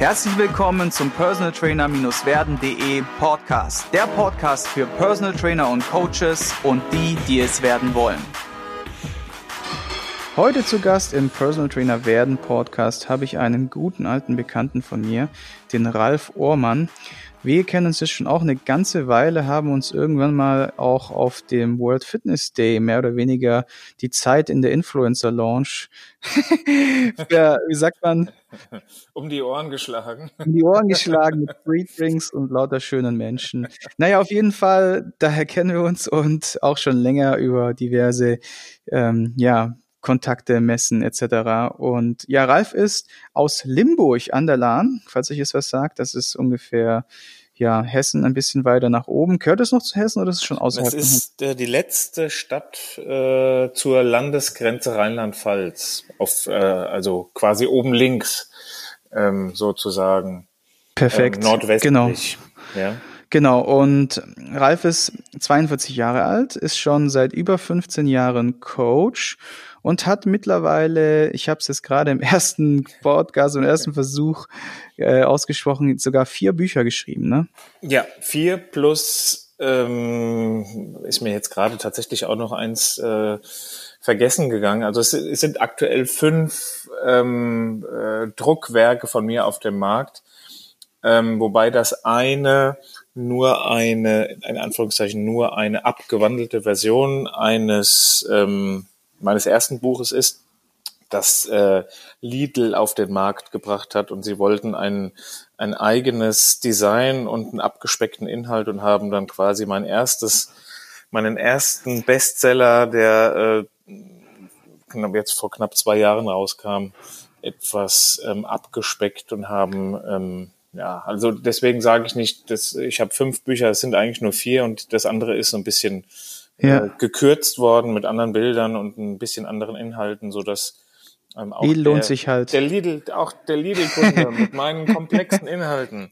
Herzlich willkommen zum Personal Trainer-werden.de Podcast. Der Podcast für Personal Trainer und Coaches und die, die es werden wollen. Heute zu Gast im Personal Trainer werden Podcast habe ich einen guten alten Bekannten von mir, den Ralf Ohrmann. Wir kennen uns jetzt schon auch eine ganze Weile, haben uns irgendwann mal auch auf dem World Fitness Day mehr oder weniger die Zeit in der Influencer Launch, ja, wie sagt man? Um die Ohren geschlagen. Um die Ohren geschlagen mit Free Drinks und lauter schönen Menschen. Naja, auf jeden Fall, daher kennen wir uns und auch schon länger über diverse, ähm, ja, Kontakte messen etc. Und ja, Ralf ist aus Limburg an der Lahn, falls ich es was sagt. Das ist ungefähr ja Hessen ein bisschen weiter nach oben. Gehört es noch zu Hessen oder ist es schon außerhalb? Das ist äh, die letzte Stadt äh, zur Landesgrenze Rheinland-Pfalz, auf äh, also quasi oben links ähm, sozusagen. Perfekt. Ähm, nordwestlich. Genau. Ja. Genau, und Ralf ist 42 Jahre alt, ist schon seit über 15 Jahren Coach und hat mittlerweile, ich habe es jetzt gerade im ersten Podcast, im ersten Versuch äh, ausgesprochen, sogar vier Bücher geschrieben, ne? Ja, vier plus ähm, ist mir jetzt gerade tatsächlich auch noch eins äh, vergessen gegangen. Also es, es sind aktuell fünf ähm, äh, Druckwerke von mir auf dem Markt, ähm, wobei das eine nur eine, in Anführungszeichen, nur eine abgewandelte Version eines ähm, meines ersten Buches ist, das äh, Lidl auf den Markt gebracht hat und sie wollten ein, ein eigenes Design und einen abgespeckten Inhalt und haben dann quasi mein erstes, meinen ersten Bestseller, der äh, jetzt vor knapp zwei Jahren rauskam, etwas ähm, abgespeckt und haben ähm, ja, also deswegen sage ich nicht, dass ich habe fünf Bücher, es sind eigentlich nur vier und das andere ist so ein bisschen ja. äh, gekürzt worden mit anderen Bildern und ein bisschen anderen Inhalten, so dass ähm, auch Lidl lohnt sich halt. Der Lidl, auch der Lidl-Kunde mit meinen komplexen Inhalten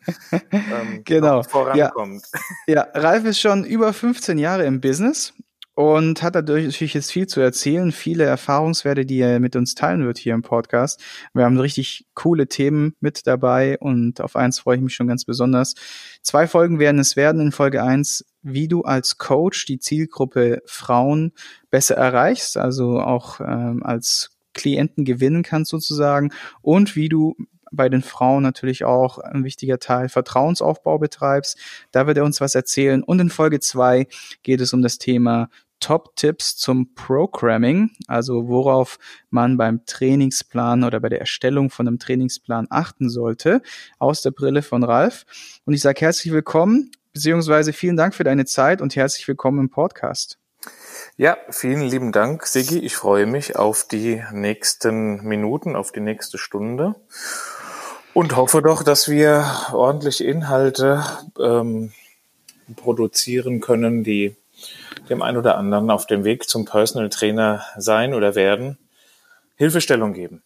ähm, genau. vorankommt. Ja. ja, Ralf ist schon über 15 Jahre im Business und hat natürlich jetzt viel zu erzählen, viele Erfahrungswerte, die er mit uns teilen wird hier im Podcast. Wir haben richtig coole Themen mit dabei und auf eins freue ich mich schon ganz besonders. Zwei Folgen werden es werden. In Folge eins wie du als Coach die Zielgruppe Frauen besser erreichst, also auch ähm, als Klienten gewinnen kannst sozusagen und wie du bei den Frauen natürlich auch ein wichtiger Teil Vertrauensaufbau betreibst. Da wird er uns was erzählen. Und in Folge zwei geht es um das Thema Top-Tipps zum Programming, also worauf man beim Trainingsplan oder bei der Erstellung von einem Trainingsplan achten sollte, aus der Brille von Ralf. Und ich sage herzlich willkommen beziehungsweise vielen Dank für deine Zeit und herzlich willkommen im Podcast. Ja, vielen lieben Dank, Sigi. Ich freue mich auf die nächsten Minuten, auf die nächste Stunde und hoffe doch, dass wir ordentliche Inhalte ähm, produzieren können, die dem einen oder anderen auf dem Weg zum Personal Trainer sein oder werden, Hilfestellung geben.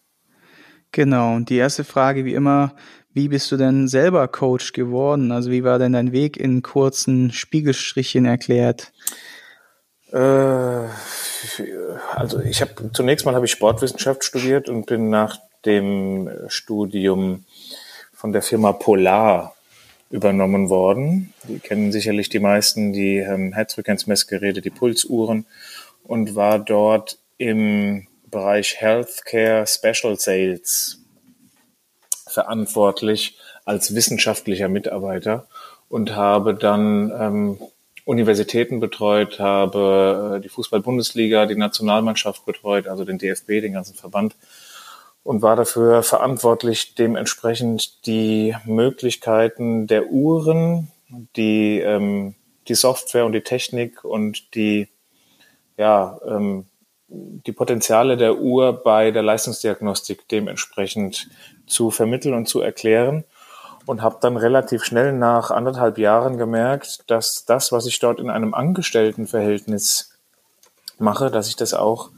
Genau. Und die erste Frage, wie immer, wie bist du denn selber Coach geworden? Also wie war denn dein Weg in kurzen Spiegelstrichen erklärt? Äh, also ich habe zunächst mal habe ich Sportwissenschaft studiert und bin nach dem Studium von der Firma Polar übernommen worden. Die kennen sicherlich die meisten die ähm, Herzfrequenzmessgeräte, die Pulsuhren und war dort im Bereich Healthcare Special Sales verantwortlich als wissenschaftlicher Mitarbeiter und habe dann ähm, Universitäten betreut, habe äh, die Fußball-Bundesliga, die Nationalmannschaft betreut, also den DFB, den ganzen Verband und war dafür verantwortlich, dementsprechend die Möglichkeiten der Uhren, die, ähm, die Software und die Technik und die, ja, ähm, die Potenziale der Uhr bei der Leistungsdiagnostik dementsprechend zu vermitteln und zu erklären. Und habe dann relativ schnell nach anderthalb Jahren gemerkt, dass das, was ich dort in einem Angestelltenverhältnis mache, dass ich das auch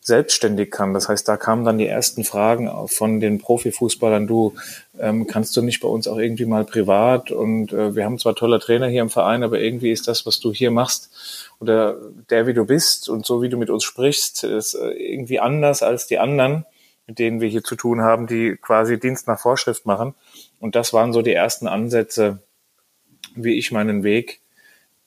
selbstständig kann. Das heißt, da kamen dann die ersten Fragen von den Profifußballern, du ähm, kannst du nicht bei uns auch irgendwie mal privat? Und äh, wir haben zwar tolle Trainer hier im Verein, aber irgendwie ist das, was du hier machst oder der, wie du bist und so wie du mit uns sprichst, ist äh, irgendwie anders als die anderen mit denen wir hier zu tun haben, die quasi Dienst nach Vorschrift machen. Und das waren so die ersten Ansätze, wie ich meinen Weg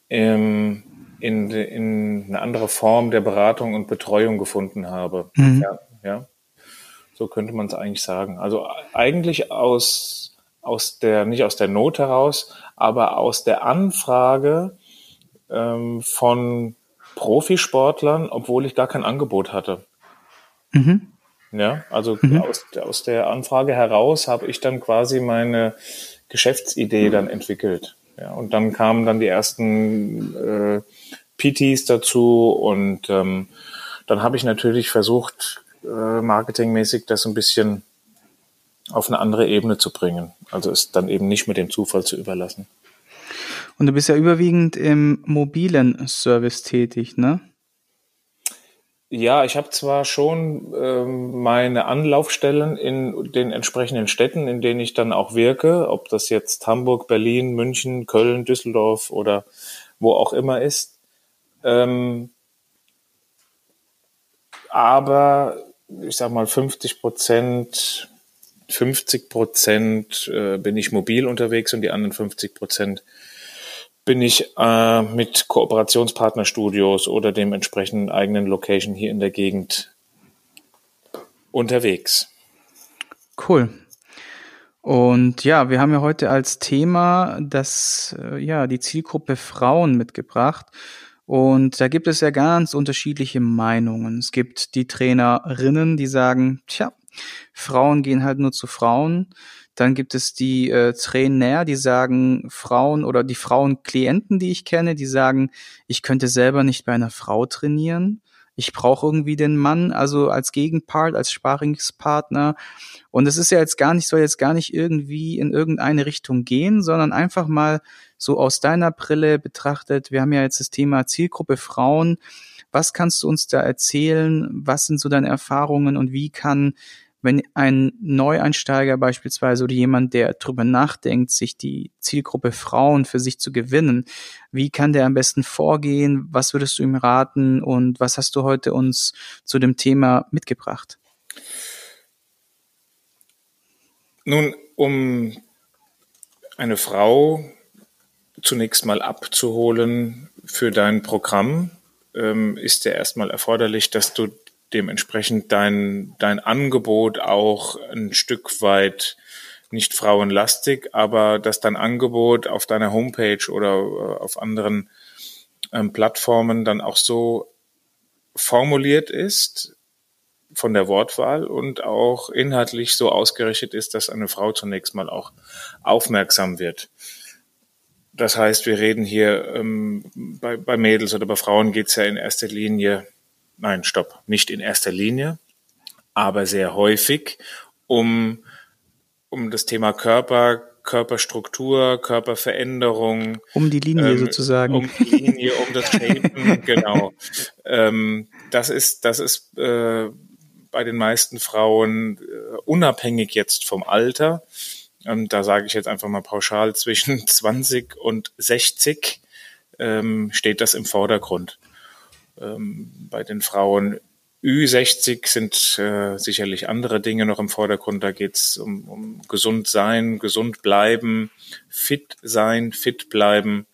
ähm, in, in eine andere Form der Beratung und Betreuung gefunden habe. Mhm. Ja, ja. So könnte man es eigentlich sagen. Also eigentlich aus, aus der, nicht aus der Not heraus, aber aus der Anfrage ähm, von Profisportlern, obwohl ich gar kein Angebot hatte. Mhm. Ja, also mhm. aus, aus der Anfrage heraus habe ich dann quasi meine Geschäftsidee dann entwickelt. Ja, und dann kamen dann die ersten äh, PTs dazu und ähm, dann habe ich natürlich versucht, äh, marketingmäßig das ein bisschen auf eine andere Ebene zu bringen. Also es dann eben nicht mit dem Zufall zu überlassen. Und du bist ja überwiegend im mobilen Service tätig, ne? Ja, ich habe zwar schon ähm, meine Anlaufstellen in den entsprechenden Städten, in denen ich dann auch wirke, ob das jetzt Hamburg, Berlin, München, Köln, Düsseldorf oder wo auch immer ist. Ähm, aber ich sag mal 50 Prozent, 50 Prozent äh, bin ich mobil unterwegs und die anderen 50 Prozent bin ich äh, mit Kooperationspartnerstudios oder dem entsprechenden eigenen Location hier in der Gegend unterwegs. Cool. Und ja, wir haben ja heute als Thema das, äh, ja, die Zielgruppe Frauen mitgebracht. Und da gibt es ja ganz unterschiedliche Meinungen. Es gibt die Trainerinnen, die sagen, tja, Frauen gehen halt nur zu Frauen. Dann gibt es die äh, Trainer, die sagen, Frauen oder die Frauenklienten, die ich kenne, die sagen, ich könnte selber nicht bei einer Frau trainieren. Ich brauche irgendwie den Mann, also als Gegenpart, als Sparingspartner. Und es ist ja jetzt gar nicht, soll jetzt gar nicht irgendwie in irgendeine Richtung gehen, sondern einfach mal so aus deiner Brille betrachtet. Wir haben ja jetzt das Thema Zielgruppe Frauen. Was kannst du uns da erzählen? Was sind so deine Erfahrungen und wie kann wenn ein Neueinsteiger beispielsweise oder jemand, der drüber nachdenkt, sich die Zielgruppe Frauen für sich zu gewinnen, wie kann der am besten vorgehen? Was würdest du ihm raten und was hast du heute uns zu dem Thema mitgebracht? Nun, um eine Frau zunächst mal abzuholen für dein Programm, ähm, ist ja erstmal erforderlich, dass du dementsprechend dein, dein Angebot auch ein Stück weit nicht frauenlastig, aber dass dein Angebot auf deiner Homepage oder äh, auf anderen ähm, Plattformen dann auch so formuliert ist von der Wortwahl und auch inhaltlich so ausgerichtet ist, dass eine Frau zunächst mal auch aufmerksam wird. Das heißt, wir reden hier ähm, bei, bei Mädels oder bei Frauen geht's ja in erster Linie nein, stopp, nicht in erster Linie, aber sehr häufig um, um das Thema Körper, Körperstruktur, Körperveränderung. Um die Linie ähm, sozusagen. Um die Linie, um das Shapen, genau. Ähm, das ist, das ist äh, bei den meisten Frauen äh, unabhängig jetzt vom Alter. Ähm, da sage ich jetzt einfach mal pauschal, zwischen 20 und 60 ähm, steht das im Vordergrund. Ähm, bei den Frauen Ü60 sind äh, sicherlich andere Dinge noch im Vordergrund. Da geht es um, um gesund sein, gesund bleiben, fit sein, fit bleiben.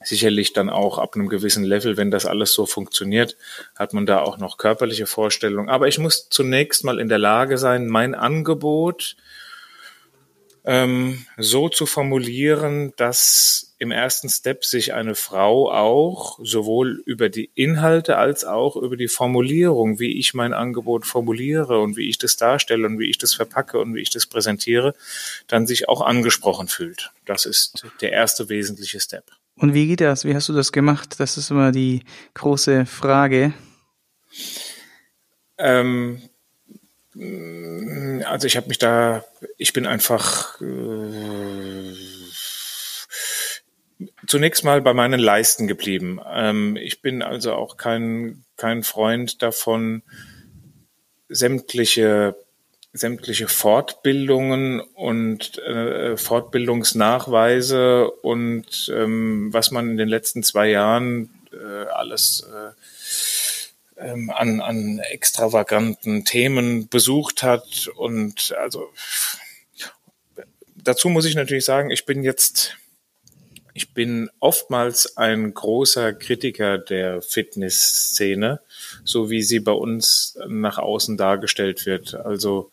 Sicherlich dann auch ab einem gewissen Level, wenn das alles so funktioniert, hat man da auch noch körperliche Vorstellungen. Aber ich muss zunächst mal in der Lage sein, mein Angebot ähm, so zu formulieren, dass im ersten Step sich eine Frau auch sowohl über die Inhalte als auch über die Formulierung, wie ich mein Angebot formuliere und wie ich das darstelle und wie ich das verpacke und wie ich das präsentiere, dann sich auch angesprochen fühlt. Das ist der erste wesentliche Step. Und wie geht das? Wie hast du das gemacht? Das ist immer die große Frage. Ähm, also ich habe mich da, ich bin einfach äh, zunächst mal bei meinen Leisten geblieben. Ähm, ich bin also auch kein, kein Freund davon, sämtliche sämtliche Fortbildungen und äh, Fortbildungsnachweise und ähm, was man in den letzten zwei Jahren äh, alles äh, ähm, an, an extravaganten Themen besucht hat. Und also dazu muss ich natürlich sagen, ich bin jetzt, ich bin oftmals ein großer Kritiker der Fitnessszene, so wie sie bei uns nach außen dargestellt wird. Also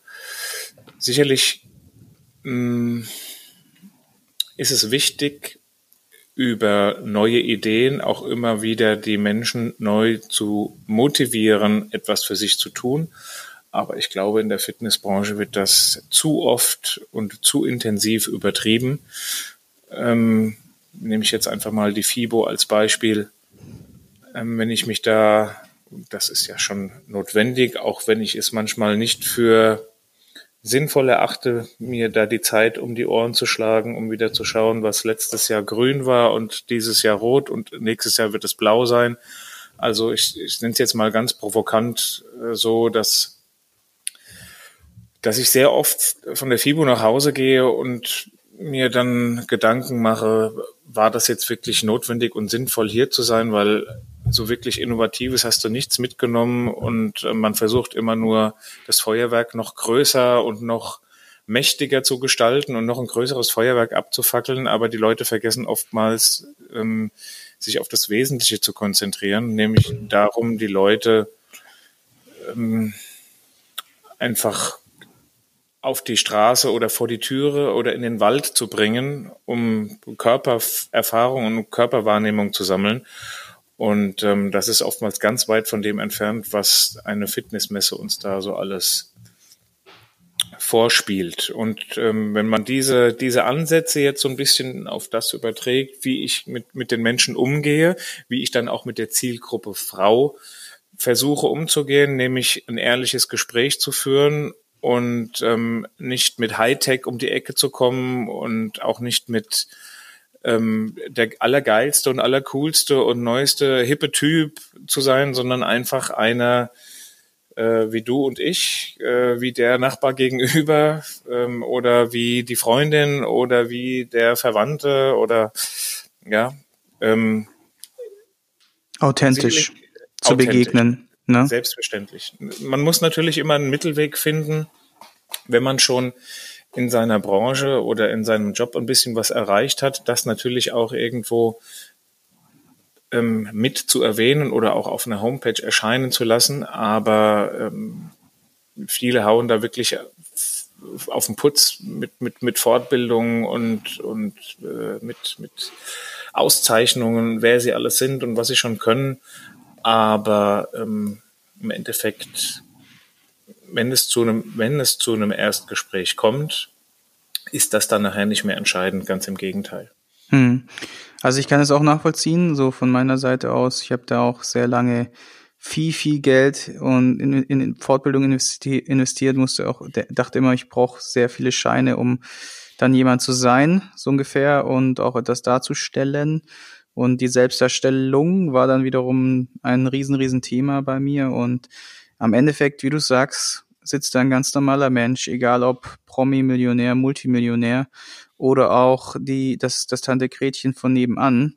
sicherlich mh, mm, ist es wichtig, über neue Ideen auch immer wieder die Menschen neu zu motivieren, etwas für sich zu tun. Aber ich glaube, in der Fitnessbranche wird das zu oft und zu intensiv übertrieben. Ähm, nehme ich jetzt einfach mal die FIBO als Beispiel. Ähm, wenn ich mich da, das ist ja schon notwendig, auch wenn ich es manchmal nicht für sinnvoll erachte, mir da die Zeit um die Ohren zu schlagen, um wieder zu schauen, was letztes Jahr grün war und dieses Jahr rot und nächstes Jahr wird es blau sein. Also ich, ich nenne es jetzt mal ganz provokant äh, so, dass, dass ich sehr oft von der FIBO nach Hause gehe und mir dann Gedanken mache, war das jetzt wirklich notwendig und sinnvoll hier zu sein, weil so wirklich Innovatives hast du nichts mitgenommen und äh, man versucht immer nur das Feuerwerk noch größer und noch mächtiger zu gestalten und noch ein größeres Feuerwerk abzufackeln, aber die Leute vergessen oftmals, ähm, sich auf das Wesentliche zu konzentrieren, nämlich darum, die Leute ähm, einfach auf die Straße oder vor die Türe oder in den Wald zu bringen, um Körpererfahrung und Körperwahrnehmung zu sammeln. Und ähm, das ist oftmals ganz weit von dem entfernt, was eine Fitnessmesse uns da so alles vorspielt. Und ähm, wenn man diese, diese Ansätze jetzt so ein bisschen auf das überträgt, wie ich mit, mit den Menschen umgehe, wie ich dann auch mit der Zielgruppe Frau versuche umzugehen, nämlich ein ehrliches Gespräch zu führen und ähm, nicht mit Hightech um die Ecke zu kommen und auch nicht mit ähm, der allergeilste und allercoolste und neueste hippe Typ zu sein, sondern einfach einer äh, wie du und ich, äh, wie der Nachbar gegenüber ähm, oder wie die Freundin oder wie der Verwandte oder ja. Ähm, authentisch zu authentisch, begegnen. Ne? Selbstverständlich. Man muss natürlich immer einen Mittelweg finden, wenn man schon in seiner Branche oder in seinem Job ein bisschen was erreicht hat, das natürlich auch irgendwo ähm, mit zu erwähnen oder auch auf einer Homepage erscheinen zu lassen. Aber ähm, viele hauen da wirklich auf den Putz mit, mit, mit Fortbildungen und, und äh, mit, mit Auszeichnungen, wer sie alles sind und was sie schon können. Aber ähm, im Endeffekt wenn es zu einem, wenn es zu einem Erstgespräch kommt, ist das dann nachher nicht mehr entscheidend, ganz im Gegenteil. Hm. Also ich kann es auch nachvollziehen, so von meiner Seite aus. Ich habe da auch sehr lange viel, viel Geld und in, in Fortbildung investiert, musste auch, dachte immer, ich brauche sehr viele Scheine, um dann jemand zu sein, so ungefähr, und auch etwas darzustellen. Und die Selbstdarstellung war dann wiederum ein riesen, riesen Thema bei mir. Und am Endeffekt, wie du sagst, sitzt da ein ganz normaler Mensch, egal ob Promi, Millionär, Multimillionär oder auch die, das, das Tante Gretchen von nebenan.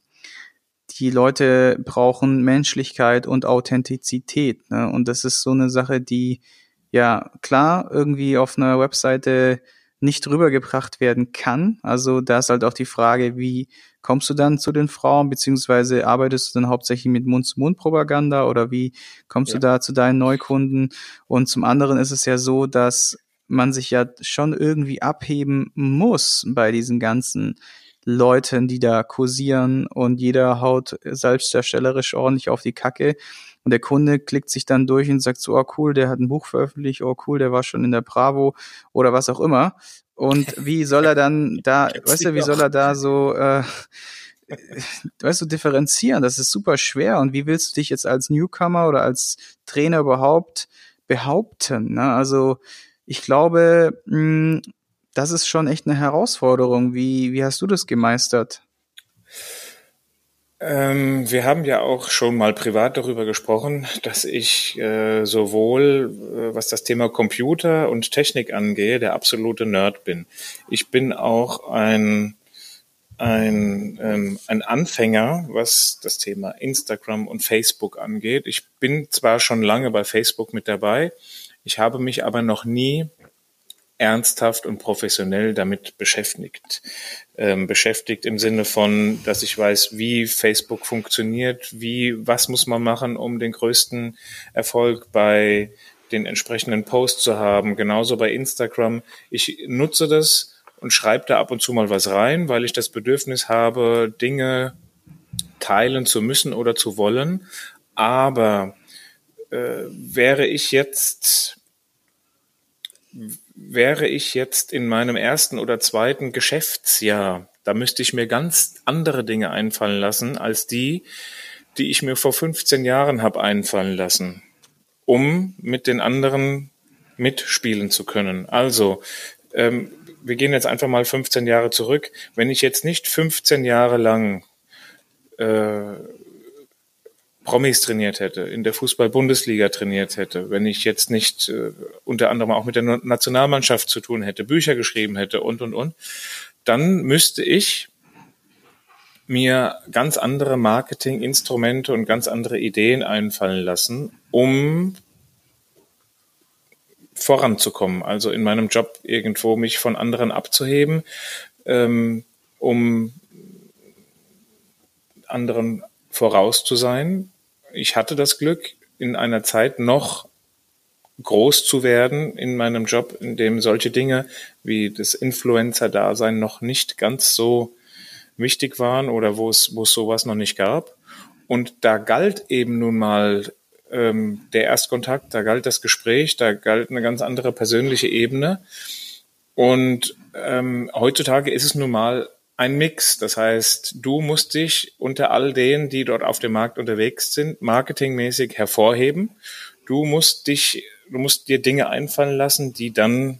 Die Leute brauchen Menschlichkeit und Authentizität. Ne? Und das ist so eine Sache, die ja klar irgendwie auf einer Webseite nicht rübergebracht werden kann. Also da ist halt auch die Frage, wie kommst du dann zu den Frauen, beziehungsweise arbeitest du dann hauptsächlich mit Mund-zu-Mund-Propaganda oder wie kommst ja. du da zu deinen Neukunden? Und zum anderen ist es ja so, dass man sich ja schon irgendwie abheben muss bei diesen ganzen Leuten, die da kursieren und jeder haut selbstdarstellerisch ordentlich auf die Kacke. Und der Kunde klickt sich dann durch und sagt so, oh cool, der hat ein Buch veröffentlicht, oh cool, der war schon in der Bravo oder was auch immer. Und wie soll er dann da, weißt du, wie soll er da so, äh, weißt du, differenzieren? Das ist super schwer. Und wie willst du dich jetzt als Newcomer oder als Trainer überhaupt behaupten? Ne? Also ich glaube, mh, hm, das ist schon echt eine Herausforderung. Wie, wie hast du das gemeistert? Ähm, wir haben ja auch schon mal privat darüber gesprochen, dass ich äh, sowohl, äh, was das Thema Computer und Technik angehe, der absolute Nerd bin. Ich bin auch ein ein, ähm, ein Anfänger, was das Thema Instagram und Facebook angeht. Ich bin zwar schon lange bei Facebook mit dabei, ich habe mich aber noch nie ernsthaft und professionell damit beschäftigt. Ähm, beschäftigt im Sinne von, dass ich weiß, wie Facebook funktioniert, wie, was muss man machen, um den größten Erfolg bei den entsprechenden Posts zu haben. Genauso bei Instagram. Ich nutze das und schreibe da ab und zu mal was rein, weil ich das Bedürfnis habe, Dinge teilen zu müssen oder zu wollen. Aber äh, wäre ich jetzt wäre ich jetzt in meinem ersten oder zweiten Geschäftsjahr, da müsste ich mir ganz andere Dinge einfallen lassen als die, die ich mir vor 15 Jahren habe einfallen lassen, um mit den anderen mitspielen zu können. Also, ähm, wir gehen jetzt einfach mal 15 Jahre zurück. Wenn ich jetzt nicht 15 Jahre lang äh, Promis trainiert hätte, in der Fußball-Bundesliga trainiert hätte, wenn ich jetzt nicht äh, unter anderem auch mit der Nationalmannschaft zu tun hätte, Bücher geschrieben hätte und, und, und, dann müsste ich mir ganz andere Marketinginstrumente und ganz andere Ideen einfallen lassen, um voranzukommen, also in meinem Job irgendwo mich von anderen abzuheben, ähm, um anderen voraus zu sein, ich hatte das Glück, in einer Zeit noch groß zu werden in meinem Job, in dem solche Dinge wie das Influencer-Dasein noch nicht ganz so wichtig waren oder wo es, wo es sowas noch nicht gab. Und da galt eben nun mal ähm, der Erstkontakt, da galt das Gespräch, da galt eine ganz andere persönliche Ebene. Und ähm, heutzutage ist es nun mal ein Mix. Das heißt, du musst dich unter all denen, die dort auf dem Markt unterwegs sind, marketingmäßig hervorheben. Du musst dich, du musst dir Dinge einfallen lassen, die dann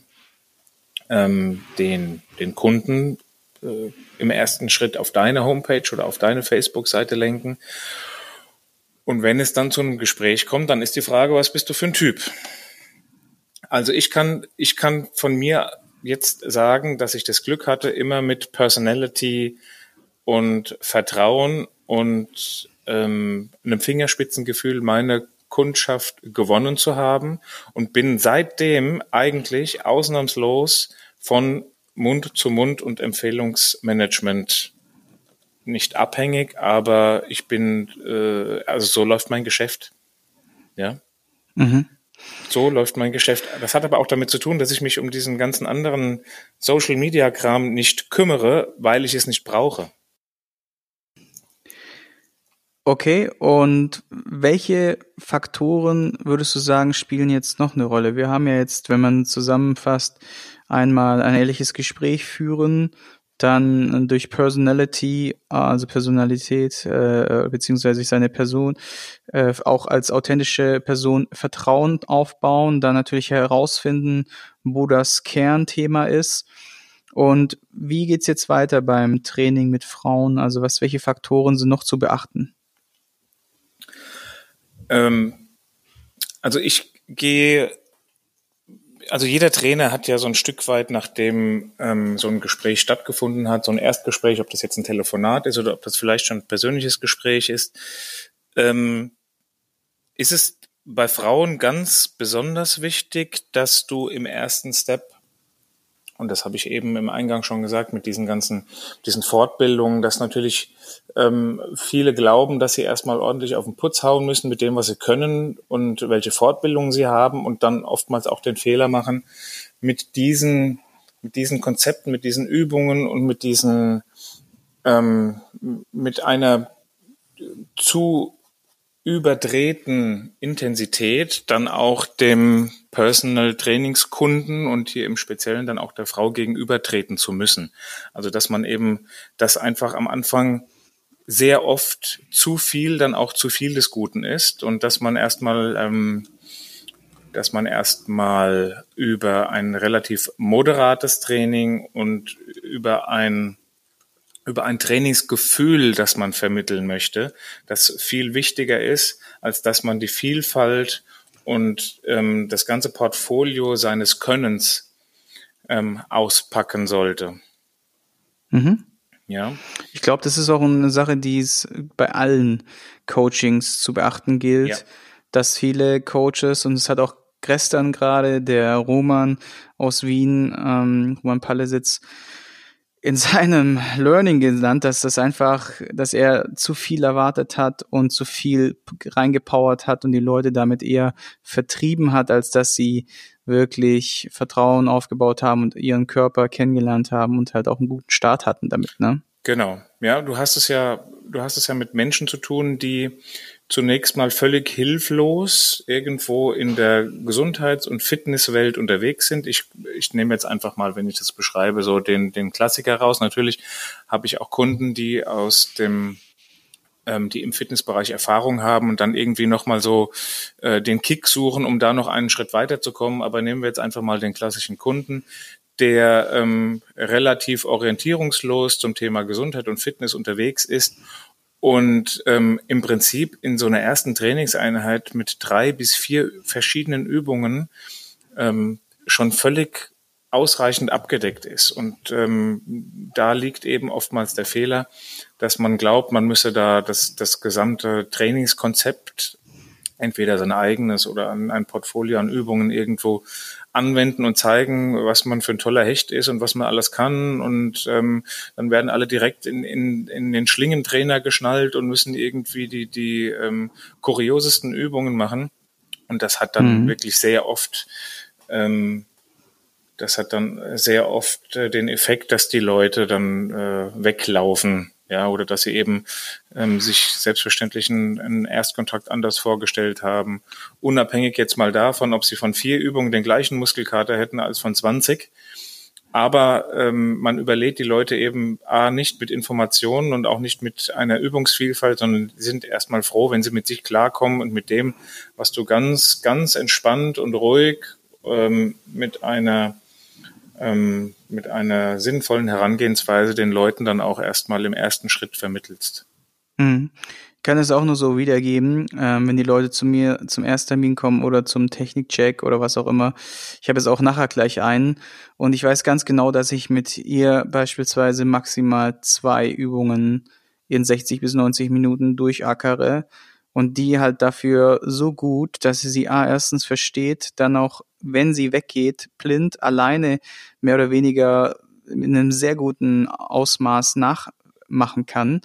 ähm, den, den Kunden äh, im ersten Schritt auf deine Homepage oder auf deine Facebook-Seite lenken. Und wenn es dann zu einem Gespräch kommt, dann ist die Frage, was bist du für ein Typ? Also ich kann, ich kann von mir jetzt sagen, dass ich das Glück hatte, immer mit Personality und Vertrauen und ähm, einem Fingerspitzengefühl meine Kundschaft gewonnen zu haben und bin seitdem eigentlich ausnahmslos von Mund zu Mund und Empfehlungsmanagement nicht abhängig, aber ich bin, äh, also so läuft mein Geschäft. Ja. Mhm. So läuft mein Geschäft. Das hat aber auch damit zu tun, dass ich mich um diesen ganzen anderen Social Media Kram nicht kümmere, weil ich es nicht brauche. Okay, und welche Faktoren würdest du sagen, spielen jetzt noch eine Rolle? Wir haben ja jetzt, wenn man zusammenfasst, einmal ein ehrliches Gespräch führen, dann durch Personality, also Personalität äh, beziehungsweise seine Person äh, auch als authentische Person Vertrauen aufbauen, dann natürlich herausfinden, wo das Kernthema ist. Und wie geht's jetzt weiter beim Training mit Frauen? Also was, welche Faktoren sind noch zu beachten? Ähm, also ich gehe also jeder Trainer hat ja so ein Stück weit, nachdem ähm, so ein Gespräch stattgefunden hat, so ein Erstgespräch, ob das jetzt ein Telefonat ist oder ob das vielleicht schon ein persönliches Gespräch ist, ähm, ist es bei Frauen ganz besonders wichtig, dass du im ersten Step und das habe ich eben im Eingang schon gesagt mit diesen ganzen, diesen Fortbildungen, dass natürlich ähm, viele glauben, dass sie erstmal ordentlich auf den Putz hauen müssen mit dem, was sie können und welche Fortbildungen sie haben und dann oftmals auch den Fehler machen, mit diesen, mit diesen Konzepten, mit diesen Übungen und mit diesen, ähm, mit einer zu überdrehten Intensität dann auch dem Personal Trainingskunden und hier im Speziellen dann auch der Frau gegenübertreten zu müssen. Also dass man eben das einfach am Anfang sehr oft zu viel dann auch zu viel des Guten ist und dass man erstmal ähm, dass man erstmal über ein relativ moderates Training und über ein über ein Trainingsgefühl, das man vermitteln möchte, das viel wichtiger ist, als dass man die Vielfalt und ähm, das ganze Portfolio seines Könnens ähm, auspacken sollte. Mhm. Ja. Ich glaube, das ist auch eine Sache, die es bei allen Coachings zu beachten gilt, ja. dass viele Coaches, und es hat auch gestern gerade der Roman aus Wien, ähm, Roman Pallesitz, in seinem Learning genannt, dass das einfach, dass er zu viel erwartet hat und zu viel reingepowert hat und die Leute damit eher vertrieben hat, als dass sie wirklich Vertrauen aufgebaut haben und ihren Körper kennengelernt haben und halt auch einen guten Start hatten damit, ne? Genau. Ja, du hast es ja, du hast es ja mit Menschen zu tun, die zunächst mal völlig hilflos irgendwo in der Gesundheits- und Fitnesswelt unterwegs sind. Ich, ich nehme jetzt einfach mal, wenn ich das beschreibe, so den, den Klassiker raus. Natürlich habe ich auch Kunden, die aus dem ähm, die im Fitnessbereich Erfahrung haben und dann irgendwie nochmal so äh, den Kick suchen, um da noch einen Schritt weiterzukommen. Aber nehmen wir jetzt einfach mal den klassischen Kunden, der ähm, relativ orientierungslos zum Thema Gesundheit und Fitness unterwegs ist und ähm, im Prinzip in so einer ersten Trainingseinheit mit drei bis vier verschiedenen Übungen ähm, schon völlig ausreichend abgedeckt ist. Und ähm, da liegt eben oftmals der Fehler, dass man glaubt, man müsse da das, das gesamte Trainingskonzept entweder sein eigenes oder an ein Portfolio an Übungen irgendwo anwenden und zeigen, was man für ein toller Hecht ist und was man alles kann. Und ähm, dann werden alle direkt in, in, in den Schlingentrainer geschnallt und müssen irgendwie die, die ähm, kuriosesten Übungen machen. Und das hat dann mhm. wirklich sehr oft, ähm, das hat dann sehr oft äh, den Effekt, dass die Leute dann äh, weglaufen ja, oder dass sie eben ähm, sich selbstverständlich einen, einen Erstkontakt anders vorgestellt haben. Unabhängig jetzt mal davon, ob sie von vier Übungen den gleichen Muskelkater hätten als von 20. Aber ähm, man überlädt die Leute eben A nicht mit Informationen und auch nicht mit einer Übungsvielfalt, sondern sind erstmal froh, wenn sie mit sich klarkommen und mit dem, was du ganz, ganz entspannt und ruhig ähm, mit einer ähm, mit einer sinnvollen Herangehensweise den Leuten dann auch erstmal im ersten Schritt vermittelst. Mhm. Ich kann es auch nur so wiedergeben, ähm, wenn die Leute zu mir zum Ersttermin kommen oder zum Technikcheck oder was auch immer. Ich habe es auch nachher gleich einen und ich weiß ganz genau, dass ich mit ihr beispielsweise maximal zwei Übungen in 60 bis 90 Minuten durchackere und die halt dafür so gut, dass sie sie A erstens versteht, dann auch, wenn sie weggeht, blind alleine mehr oder weniger in einem sehr guten Ausmaß nachmachen kann.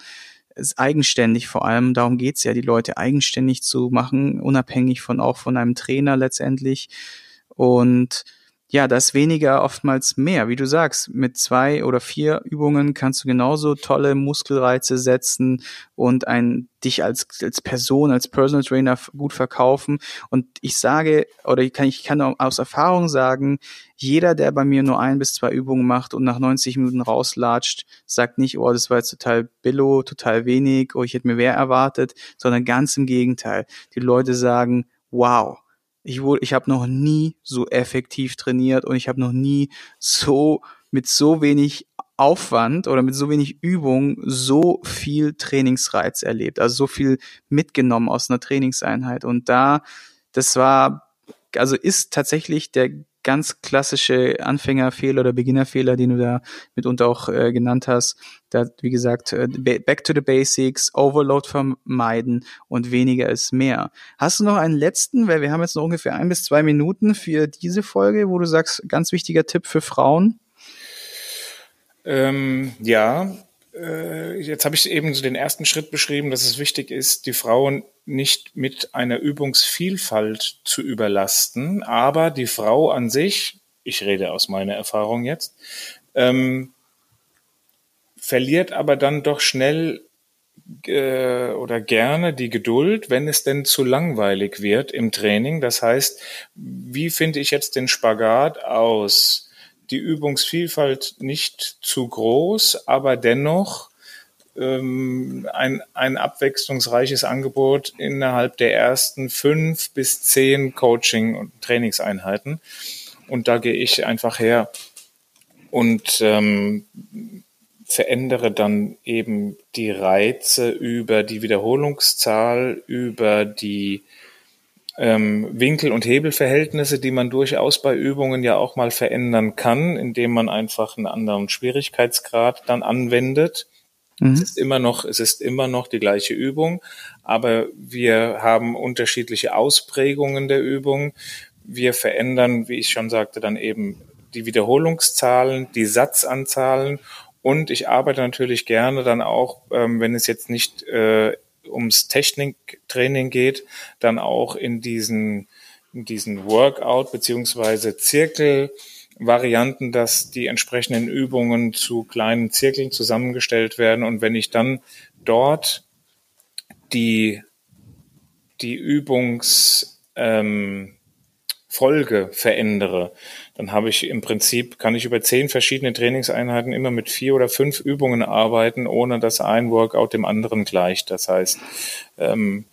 Ist eigenständig vor allem, darum geht's ja, die Leute eigenständig zu machen, unabhängig von auch von einem Trainer letztendlich. Und ja, da ist weniger oftmals mehr. Wie du sagst, mit zwei oder vier Übungen kannst du genauso tolle Muskelreize setzen und ein, dich als, als Person, als Personal Trainer gut verkaufen. Und ich sage, oder ich kann, ich kann aus Erfahrung sagen, jeder, der bei mir nur ein bis zwei Übungen macht und nach 90 Minuten rauslatscht, sagt nicht, oh, das war jetzt total billo, total wenig, oh, ich hätte mir mehr erwartet, sondern ganz im Gegenteil. Die Leute sagen, wow, ich wurde, ich habe noch nie so effektiv trainiert und ich habe noch nie so mit so wenig Aufwand oder mit so wenig Übung so viel Trainingsreiz erlebt, also so viel mitgenommen aus einer Trainingseinheit. Und da, das war, also ist tatsächlich der ganz klassische Anfängerfehler oder Beginnerfehler, den du da mitunter auch äh, genannt hast. Da, wie gesagt, äh, back to the basics, Overload vermeiden und weniger ist mehr. Hast du noch einen letzten, weil wir haben jetzt noch ungefähr ein bis zwei Minuten für diese Folge, wo du sagst, ganz wichtiger Tipp für Frauen? Ähm, ja, jetzt habe ich eben so den ersten Schritt beschrieben, dass es wichtig ist, die Frauen nicht mit einer Übungsvielfalt zu überlasten, aber die Frau an sich, ich rede aus meiner Erfahrung jetzt, ähm, verliert aber dann doch schnell äh, oder gerne die Geduld, wenn es denn zu langweilig wird im Training. Das heißt, wie finde ich jetzt den Spagat aus die Übungsvielfalt nicht zu groß, aber dennoch ähm, ein, ein abwechslungsreiches Angebot innerhalb der ersten fünf bis zehn Coaching- und Trainingseinheiten. Und da gehe ich einfach her und ähm, verändere dann eben die Reize über die Wiederholungszahl, über die ähm, Winkel- und Hebelverhältnisse, die man durchaus bei Übungen ja auch mal verändern kann, indem man einfach einen anderen Schwierigkeitsgrad dann anwendet Mhm. Es ist immer noch, es ist immer noch die gleiche Übung, aber wir haben unterschiedliche Ausprägungen der Übung. Wir verändern, wie ich schon sagte, dann eben die Wiederholungszahlen, die Satzanzahlen und ich arbeite natürlich gerne dann auch, ähm, wenn es jetzt nicht äh, ums Techniktraining geht, dann auch in diesen, in diesen Workout beziehungsweise Zirkel Varianten, dass die entsprechenden Übungen zu kleinen Zirkeln zusammengestellt werden. Und wenn ich dann dort die, die Übungsfolge ähm, verändere, dann habe ich im Prinzip, kann ich über zehn verschiedene Trainingseinheiten immer mit vier oder fünf Übungen arbeiten, ohne dass ein Workout dem anderen gleicht. Das heißt, ähm,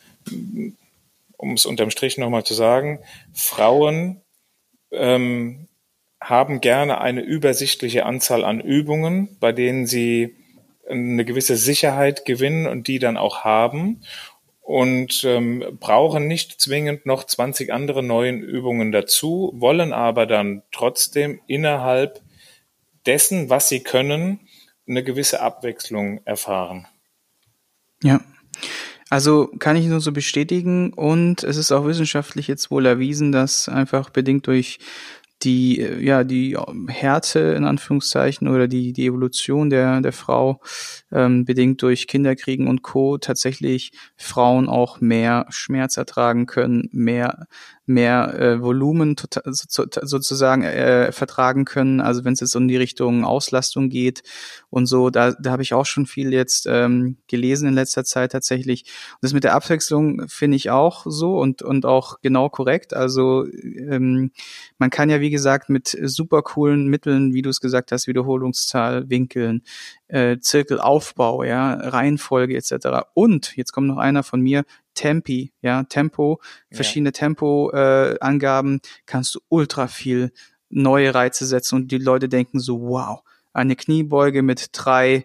um es unterm Strich nochmal zu sagen, Frauen ähm, haben gerne eine übersichtliche Anzahl an Übungen, bei denen sie eine gewisse Sicherheit gewinnen und die dann auch haben und ähm, brauchen nicht zwingend noch 20 andere neuen Übungen dazu, wollen aber dann trotzdem innerhalb dessen, was sie können, eine gewisse Abwechslung erfahren. Ja. Also kann ich nur so bestätigen und es ist auch wissenschaftlich jetzt wohl erwiesen, dass einfach bedingt durch die, ja, die Härte in Anführungszeichen oder die, die Evolution der, der Frau ähm, bedingt durch Kinderkriegen und Co. tatsächlich Frauen auch mehr Schmerz ertragen können, mehr mehr äh, Volumen tota-, so, sozusagen äh, vertragen können. Also wenn es jetzt um die Richtung Auslastung geht und so, da, da habe ich auch schon viel jetzt ähm, gelesen in letzter Zeit tatsächlich. Und das mit der Abwechslung finde ich auch so und, und auch genau korrekt. Also ähm, man kann ja, wie gesagt, mit super coolen Mitteln, wie du es gesagt hast, Wiederholungszahl, Winkeln, äh, Zirkelaufbau, ja, Reihenfolge etc. Und jetzt kommt noch einer von mir, Tempi, ja, Tempo, verschiedene ja. Tempo-Angaben, äh, kannst du ultra viel neue Reize setzen und die Leute denken so, wow, eine Kniebeuge mit drei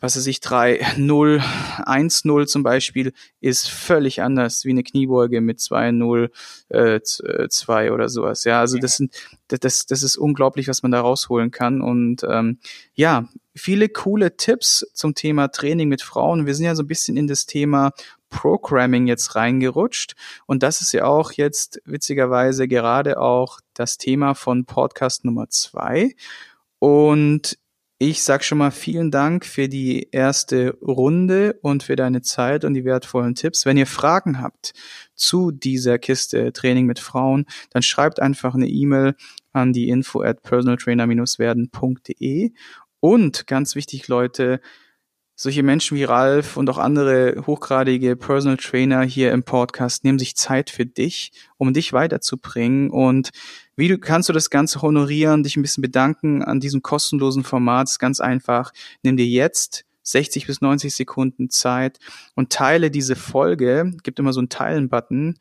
was weiß ich, 3, 0, 1, 0 zum Beispiel, ist völlig anders wie eine Kniebeuge mit 2, 0, äh, 2 äh, oder sowas. Ja, also das sind, das, das ist unglaublich, was man da rausholen kann. Und ähm, ja, viele coole Tipps zum Thema Training mit Frauen. Wir sind ja so ein bisschen in das Thema Programming jetzt reingerutscht. Und das ist ja auch jetzt witzigerweise gerade auch das Thema von Podcast Nummer zwei. Und ich sag schon mal vielen Dank für die erste Runde und für deine Zeit und die wertvollen Tipps. Wenn ihr Fragen habt zu dieser Kiste Training mit Frauen, dann schreibt einfach eine E-Mail an die info at personaltrainer-werden.de. Und ganz wichtig, Leute, solche Menschen wie Ralf und auch andere hochgradige Personal Trainer hier im Podcast nehmen sich Zeit für dich, um dich weiterzubringen. Und wie du, kannst du das Ganze honorieren, dich ein bisschen bedanken an diesem kostenlosen Format? ist ganz einfach. Nimm dir jetzt 60 bis 90 Sekunden Zeit und teile diese Folge, gibt immer so einen Teilen-Button,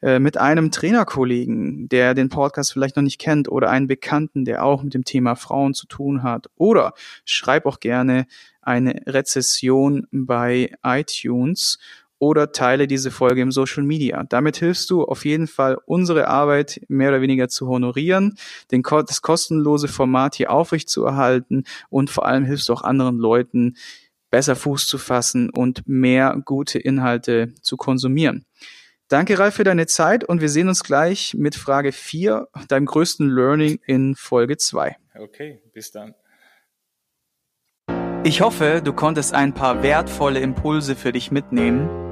äh, mit einem Trainerkollegen, der den Podcast vielleicht noch nicht kennt oder einen Bekannten, der auch mit dem Thema Frauen zu tun hat. Oder schreib auch gerne eine Rezession bei iTunes oder teile diese Folge im Social Media. Damit hilfst du auf jeden Fall, unsere Arbeit mehr oder weniger zu honorieren, den, das kostenlose Format hier aufrechtzuerhalten und vor allem hilfst du auch anderen Leuten, besser Fuß zu fassen und mehr gute Inhalte zu konsumieren. Danke, Ralf, für deine Zeit und wir sehen uns gleich mit Frage 4, deinem größten Learning in Folge 2. Okay, bis dann. Ich hoffe, du konntest ein paar wertvolle Impulse für dich mitnehmen.